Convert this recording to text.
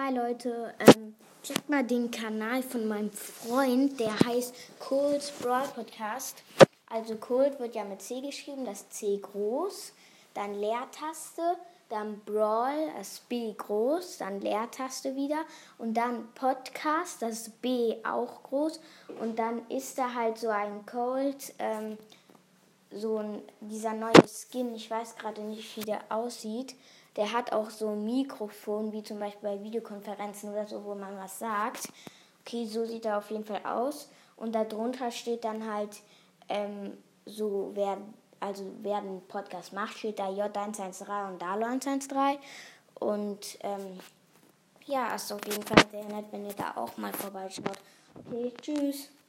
Hi Leute, ähm, checkt mal den Kanal von meinem Freund, der heißt Cold Brawl Podcast. Also Cold wird ja mit C geschrieben, das C groß, dann Leertaste, dann Brawl, das B groß, dann Leertaste wieder und dann Podcast, das B auch groß und dann ist da halt so ein Cold, ähm, so ein, dieser neue Skin, ich weiß gerade nicht, wie der aussieht der hat auch so ein Mikrofon, wie zum Beispiel bei Videokonferenzen oder so, wo man was sagt. Okay, so sieht er auf jeden Fall aus. Und darunter steht dann halt ähm, so, wer, also wer den Podcast macht, steht da J113 und Dalo113. Und ähm, ja, ist auf jeden Fall sehr nett, wenn ihr da auch mal vorbeischaut. Okay, tschüss.